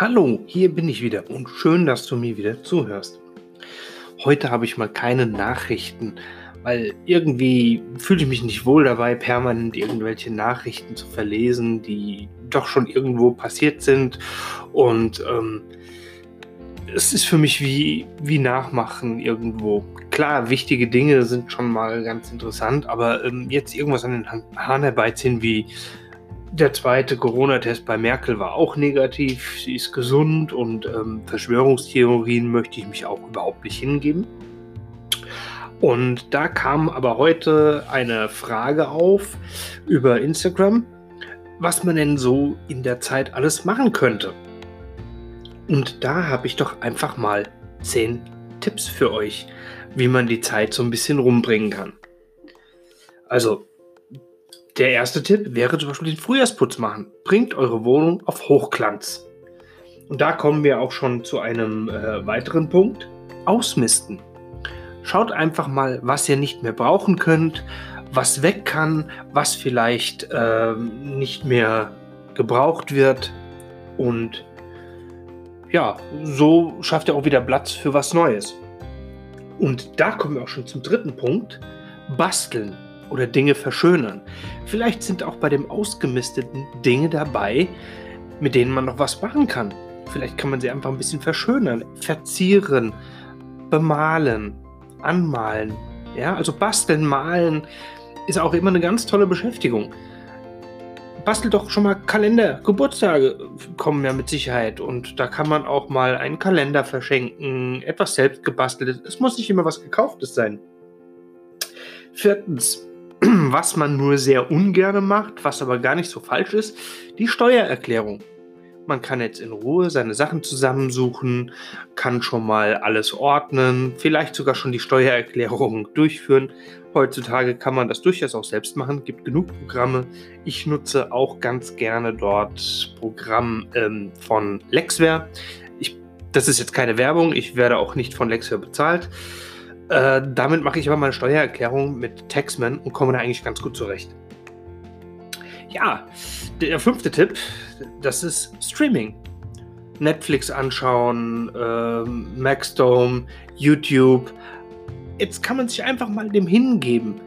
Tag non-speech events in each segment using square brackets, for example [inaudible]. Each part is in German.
Hallo, hier bin ich wieder und schön, dass du mir wieder zuhörst. Heute habe ich mal keine Nachrichten, weil irgendwie fühle ich mich nicht wohl dabei, permanent irgendwelche Nachrichten zu verlesen, die doch schon irgendwo passiert sind. Und ähm, es ist für mich wie, wie Nachmachen irgendwo. Klar, wichtige Dinge sind schon mal ganz interessant, aber ähm, jetzt irgendwas an den Haaren herbeiziehen wie der zweite Corona-Test bei Merkel war auch negativ. Sie ist gesund und ähm, Verschwörungstheorien möchte ich mich auch überhaupt nicht hingeben. Und da kam aber heute eine Frage auf über Instagram, was man denn so in der Zeit alles machen könnte. Und da habe ich doch einfach mal zehn Tipps für euch, wie man die Zeit so ein bisschen rumbringen kann. Also der erste Tipp wäre zum Beispiel den Frühjahrsputz machen. Bringt eure Wohnung auf Hochglanz. Und da kommen wir auch schon zu einem äh, weiteren Punkt. Ausmisten. Schaut einfach mal, was ihr nicht mehr brauchen könnt, was weg kann, was vielleicht äh, nicht mehr gebraucht wird. Und ja, so schafft ihr auch wieder Platz für was Neues. Und da kommen wir auch schon zum dritten Punkt. Basteln oder Dinge verschönern. Vielleicht sind auch bei dem Ausgemisteten Dinge dabei, mit denen man noch was machen kann. Vielleicht kann man sie einfach ein bisschen verschönern, verzieren, bemalen, anmalen. Ja, also basteln, malen ist auch immer eine ganz tolle Beschäftigung. Bastel doch schon mal Kalender, Geburtstage kommen ja mit Sicherheit und da kann man auch mal einen Kalender verschenken, etwas selbst gebasteltes. Es muss nicht immer was gekauftes sein. Viertens, was man nur sehr ungern macht, was aber gar nicht so falsch ist, die Steuererklärung. Man kann jetzt in Ruhe seine Sachen zusammensuchen, kann schon mal alles ordnen, vielleicht sogar schon die Steuererklärung [laughs] durchführen. Heutzutage kann man das durchaus auch selbst machen, gibt genug Programme. Ich nutze auch ganz gerne dort Programm ähm, von Lexware. Ich, das ist jetzt keine Werbung, ich werde auch nicht von Lexware bezahlt. Äh, damit mache ich aber meine Steuererklärung mit Taxman und komme da eigentlich ganz gut zurecht. Ja, der fünfte Tipp, das ist Streaming. Netflix anschauen, äh, Maxdome, YouTube. Jetzt kann man sich einfach mal dem hingeben.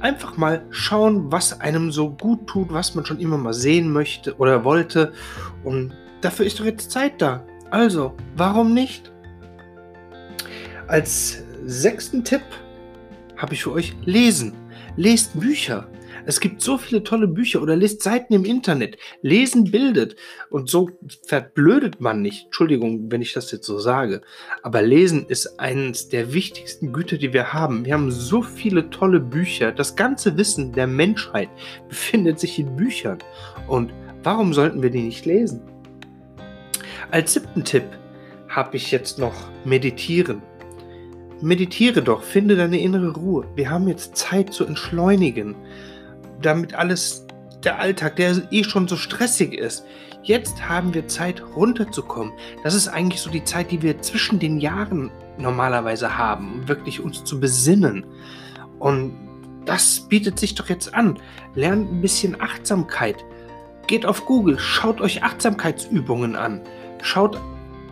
Einfach mal schauen, was einem so gut tut, was man schon immer mal sehen möchte oder wollte. Und dafür ist doch jetzt Zeit da. Also, warum nicht? Als sechsten Tipp habe ich für euch Lesen. Lest Bücher. Es gibt so viele tolle Bücher oder lest Seiten im Internet. Lesen bildet. Und so verblödet man nicht. Entschuldigung, wenn ich das jetzt so sage. Aber Lesen ist eines der wichtigsten Güter, die wir haben. Wir haben so viele tolle Bücher. Das ganze Wissen der Menschheit [laughs] befindet sich in Büchern. Und warum sollten wir die nicht lesen? Als siebten Tipp habe ich jetzt noch Meditieren. Meditiere doch, finde deine innere Ruhe. Wir haben jetzt Zeit zu entschleunigen, damit alles, der Alltag, der eh schon so stressig ist. Jetzt haben wir Zeit runterzukommen. Das ist eigentlich so die Zeit, die wir zwischen den Jahren normalerweise haben, um wirklich uns zu besinnen. Und das bietet sich doch jetzt an. Lernt ein bisschen Achtsamkeit. Geht auf Google, schaut euch Achtsamkeitsübungen an. Schaut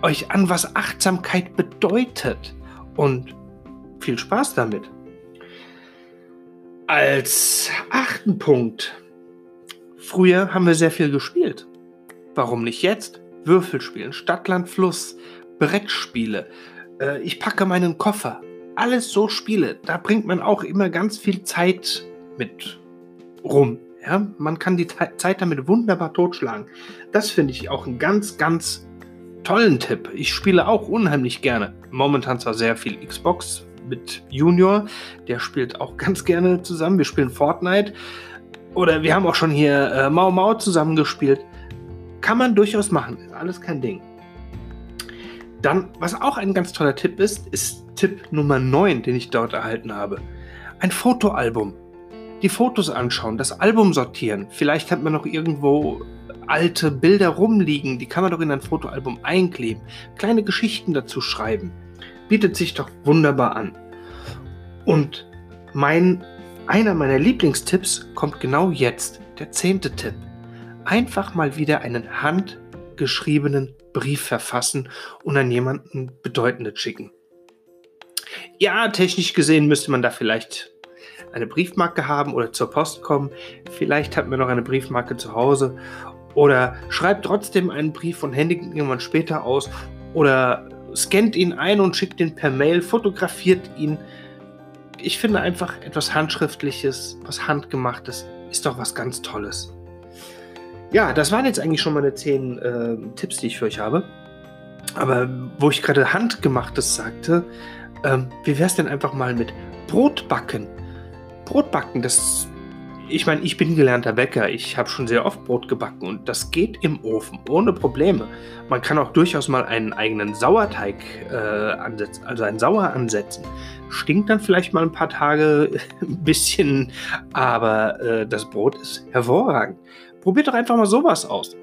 euch an, was Achtsamkeit bedeutet. Und viel Spaß damit. Als achten Punkt. Früher haben wir sehr viel gespielt. Warum nicht jetzt? Würfelspielen, Stadtland, Fluss, Brettspiele. Äh, ich packe meinen Koffer. Alles so Spiele. Da bringt man auch immer ganz viel Zeit mit rum. Ja, man kann die Zeit damit wunderbar totschlagen. Das finde ich auch einen ganz, ganz tollen Tipp. Ich spiele auch unheimlich gerne. Momentan zwar sehr viel Xbox, mit Junior. Der spielt auch ganz gerne zusammen. Wir spielen Fortnite. Oder wir haben auch schon hier äh, Mau Mau zusammen gespielt. Kann man durchaus machen. Ist alles kein Ding. Dann, was auch ein ganz toller Tipp ist, ist Tipp Nummer 9, den ich dort erhalten habe. Ein Fotoalbum. Die Fotos anschauen, das Album sortieren. Vielleicht hat man noch irgendwo alte Bilder rumliegen, die kann man doch in ein Fotoalbum einkleben. Kleine Geschichten dazu schreiben bietet sich doch wunderbar an. Und mein, einer meiner Lieblingstipps kommt genau jetzt, der zehnte Tipp. Einfach mal wieder einen handgeschriebenen Brief verfassen und an jemanden Bedeutendes schicken. Ja, technisch gesehen müsste man da vielleicht eine Briefmarke haben oder zur Post kommen. Vielleicht hat man noch eine Briefmarke zu Hause oder schreibt trotzdem einen Brief und händigt irgendwann später aus oder scannt ihn ein und schickt ihn per Mail, fotografiert ihn. Ich finde einfach etwas Handschriftliches, was Handgemachtes, ist doch was ganz Tolles. Ja, das waren jetzt eigentlich schon meine zehn äh, Tipps, die ich für euch habe. Aber wo ich gerade Handgemachtes sagte, ähm, wie wäre es denn einfach mal mit Brotbacken? Brotbacken, das ich meine, ich bin gelernter Bäcker. Ich habe schon sehr oft Brot gebacken und das geht im Ofen ohne Probleme. Man kann auch durchaus mal einen eigenen Sauerteig äh, ansetzen, also einen Sauer ansetzen. Stinkt dann vielleicht mal ein paar Tage [laughs] ein bisschen, aber äh, das Brot ist hervorragend. Probiert doch einfach mal sowas aus.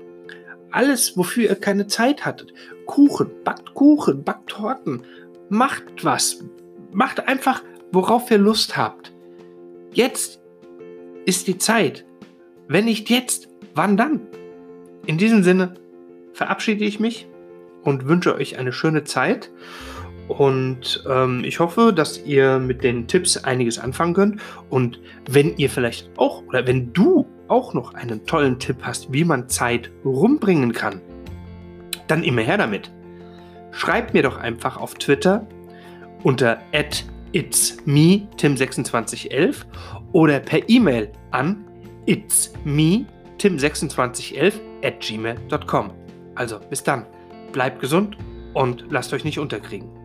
Alles, wofür ihr keine Zeit hattet. Kuchen, backt Kuchen, backt Torten. Macht was. Macht einfach, worauf ihr Lust habt. Jetzt ist die Zeit. Wenn nicht jetzt, wann dann? In diesem Sinne verabschiede ich mich und wünsche euch eine schöne Zeit. Und ähm, ich hoffe, dass ihr mit den Tipps einiges anfangen könnt. Und wenn ihr vielleicht auch oder wenn du auch noch einen tollen Tipp hast, wie man Zeit rumbringen kann, dann immer her damit. Schreibt mir doch einfach auf Twitter unter It's me, Tim2611 oder per E-Mail an it's me, Tim2611 at gmail.com. Also bis dann, bleibt gesund und lasst euch nicht unterkriegen.